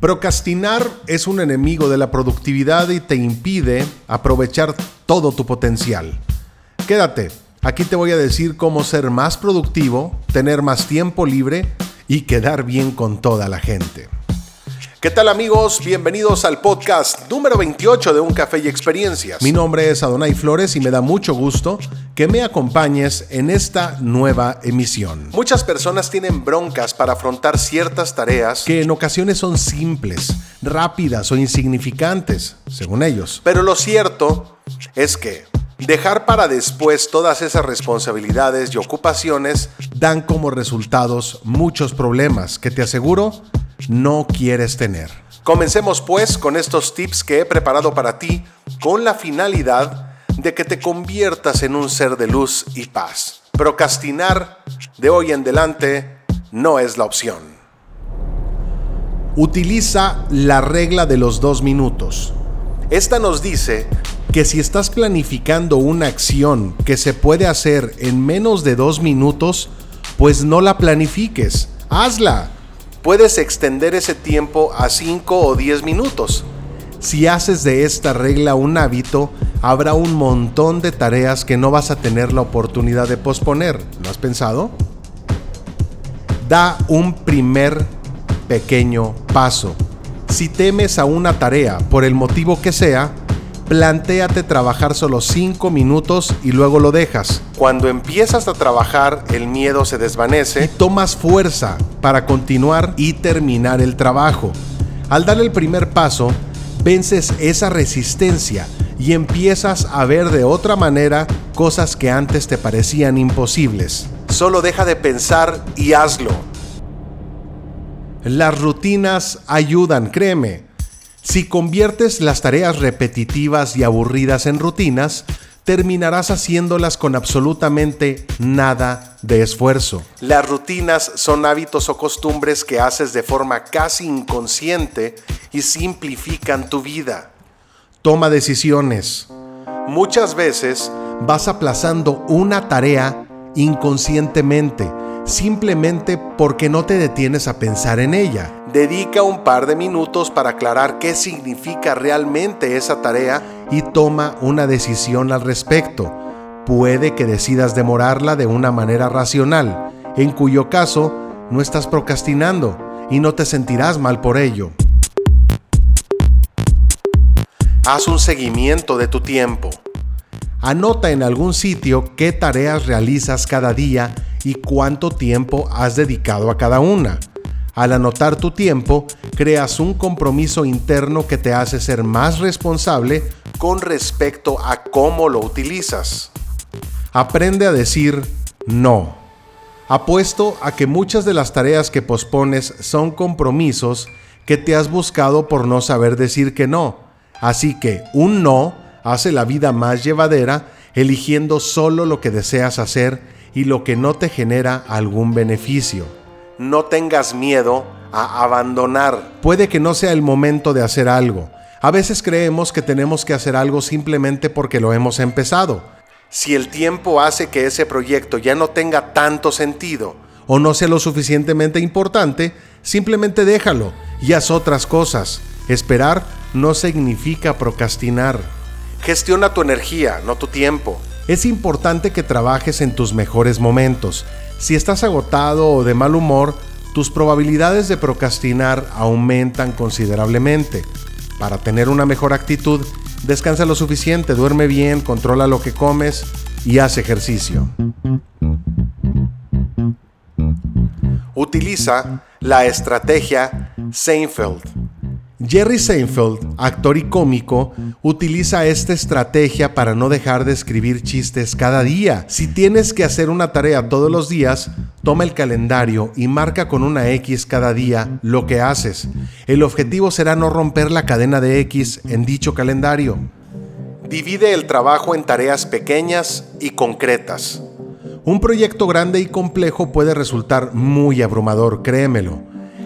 Procrastinar es un enemigo de la productividad y te impide aprovechar todo tu potencial. Quédate, aquí te voy a decir cómo ser más productivo, tener más tiempo libre y quedar bien con toda la gente. ¿Qué tal amigos? Bienvenidos al podcast número 28 de Un Café y Experiencias. Mi nombre es Adonai Flores y me da mucho gusto que me acompañes en esta nueva emisión. Muchas personas tienen broncas para afrontar ciertas tareas que en ocasiones son simples, rápidas o insignificantes, según ellos. Pero lo cierto es que Dejar para después todas esas responsabilidades y ocupaciones dan como resultados muchos problemas que te aseguro no quieres tener. Comencemos pues con estos tips que he preparado para ti con la finalidad de que te conviertas en un ser de luz y paz. Procrastinar de hoy en adelante no es la opción. Utiliza la regla de los dos minutos. Esta nos dice que si estás planificando una acción que se puede hacer en menos de dos minutos, pues no la planifiques, hazla puedes extender ese tiempo a 5 o 10 minutos. Si haces de esta regla un hábito, habrá un montón de tareas que no vas a tener la oportunidad de posponer. ¿Lo has pensado? Da un primer pequeño paso. Si temes a una tarea por el motivo que sea, plantéate trabajar solo 5 minutos y luego lo dejas. Cuando empiezas a trabajar, el miedo se desvanece y tomas fuerza para continuar y terminar el trabajo. Al dar el primer paso, vences esa resistencia y empiezas a ver de otra manera cosas que antes te parecían imposibles. Solo deja de pensar y hazlo. Las rutinas ayudan, créeme. Si conviertes las tareas repetitivas y aburridas en rutinas, terminarás haciéndolas con absolutamente nada de esfuerzo. Las rutinas son hábitos o costumbres que haces de forma casi inconsciente y simplifican tu vida. Toma decisiones. Muchas veces vas aplazando una tarea inconscientemente simplemente porque no te detienes a pensar en ella. Dedica un par de minutos para aclarar qué significa realmente esa tarea y toma una decisión al respecto. Puede que decidas demorarla de una manera racional, en cuyo caso no estás procrastinando y no te sentirás mal por ello. Haz un seguimiento de tu tiempo. Anota en algún sitio qué tareas realizas cada día y cuánto tiempo has dedicado a cada una. Al anotar tu tiempo, creas un compromiso interno que te hace ser más responsable con respecto a cómo lo utilizas. Aprende a decir no. Apuesto a que muchas de las tareas que pospones son compromisos que te has buscado por no saber decir que no. Así que un no hace la vida más llevadera eligiendo solo lo que deseas hacer y lo que no te genera algún beneficio. No tengas miedo a abandonar. Puede que no sea el momento de hacer algo. A veces creemos que tenemos que hacer algo simplemente porque lo hemos empezado. Si el tiempo hace que ese proyecto ya no tenga tanto sentido o no sea lo suficientemente importante, simplemente déjalo y haz otras cosas. Esperar no significa procrastinar. Gestiona tu energía, no tu tiempo. Es importante que trabajes en tus mejores momentos. Si estás agotado o de mal humor, tus probabilidades de procrastinar aumentan considerablemente. Para tener una mejor actitud, descansa lo suficiente, duerme bien, controla lo que comes y haz ejercicio. Utiliza la estrategia Seinfeld Jerry Seinfeld, actor y cómico, utiliza esta estrategia para no dejar de escribir chistes cada día. Si tienes que hacer una tarea todos los días, toma el calendario y marca con una X cada día lo que haces. El objetivo será no romper la cadena de X en dicho calendario. Divide el trabajo en tareas pequeñas y concretas. Un proyecto grande y complejo puede resultar muy abrumador, créemelo.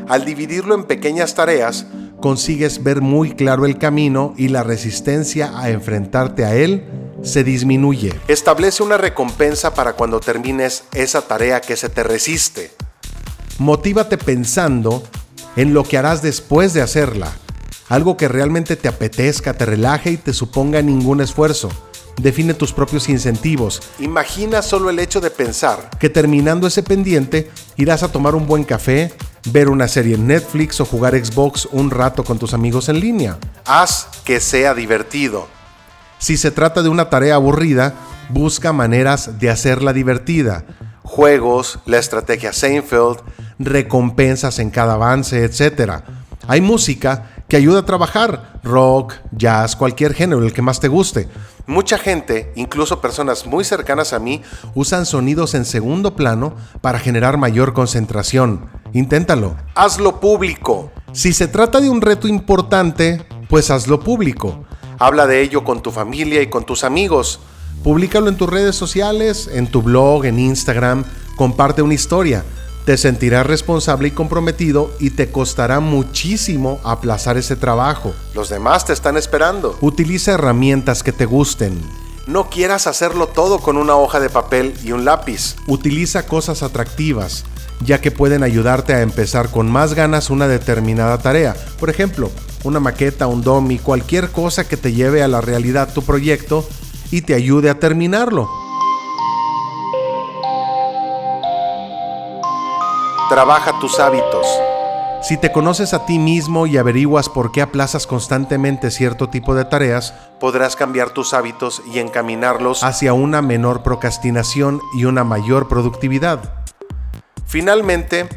Al dividirlo en pequeñas tareas, consigues ver muy claro el camino y la resistencia a enfrentarte a él se disminuye. Establece una recompensa para cuando termines esa tarea que se te resiste. Motívate pensando en lo que harás después de hacerla. Algo que realmente te apetezca, te relaje y te suponga ningún esfuerzo. Define tus propios incentivos. Imagina solo el hecho de pensar que terminando ese pendiente irás a tomar un buen café, ver una serie en Netflix o jugar Xbox un rato con tus amigos en línea. Haz que sea divertido. Si se trata de una tarea aburrida, busca maneras de hacerla divertida. Juegos, la estrategia Seinfeld, recompensas en cada avance, etc. Hay música que ayuda a trabajar, rock, jazz, cualquier género, el que más te guste. Mucha gente, incluso personas muy cercanas a mí, usan sonidos en segundo plano para generar mayor concentración. Inténtalo. Hazlo público. Si se trata de un reto importante, pues hazlo público. Habla de ello con tu familia y con tus amigos. Públicalo en tus redes sociales, en tu blog, en Instagram. Comparte una historia. Te sentirás responsable y comprometido y te costará muchísimo aplazar ese trabajo. Los demás te están esperando. Utiliza herramientas que te gusten. No quieras hacerlo todo con una hoja de papel y un lápiz. Utiliza cosas atractivas, ya que pueden ayudarte a empezar con más ganas una determinada tarea. Por ejemplo, una maqueta, un domi, cualquier cosa que te lleve a la realidad tu proyecto y te ayude a terminarlo. Trabaja tus hábitos. Si te conoces a ti mismo y averiguas por qué aplazas constantemente cierto tipo de tareas, podrás cambiar tus hábitos y encaminarlos hacia una menor procrastinación y una mayor productividad. Finalmente,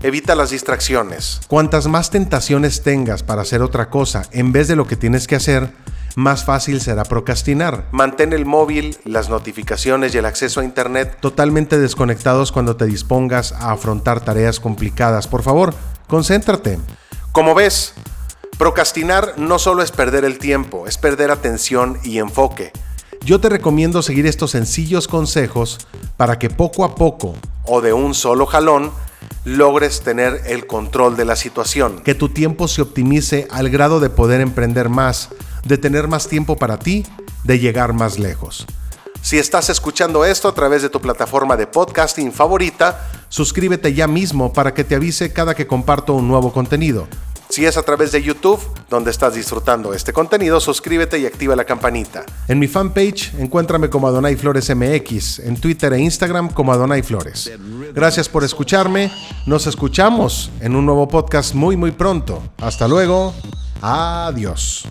evita las distracciones. Cuantas más tentaciones tengas para hacer otra cosa en vez de lo que tienes que hacer, más fácil será procrastinar. Mantén el móvil, las notificaciones y el acceso a Internet totalmente desconectados cuando te dispongas a afrontar tareas complicadas. Por favor, concéntrate. Como ves, procrastinar no solo es perder el tiempo, es perder atención y enfoque. Yo te recomiendo seguir estos sencillos consejos para que poco a poco, o de un solo jalón, logres tener el control de la situación. Que tu tiempo se optimice al grado de poder emprender más, de tener más tiempo para ti, de llegar más lejos. Si estás escuchando esto a través de tu plataforma de podcasting favorita, suscríbete ya mismo para que te avise cada que comparto un nuevo contenido. Si es a través de YouTube, donde estás disfrutando este contenido, suscríbete y activa la campanita. En mi fanpage, encuéntrame como Adonai Flores MX, en Twitter e Instagram como Adonai Flores. Gracias por escucharme, nos escuchamos en un nuevo podcast muy muy pronto. Hasta luego, adiós.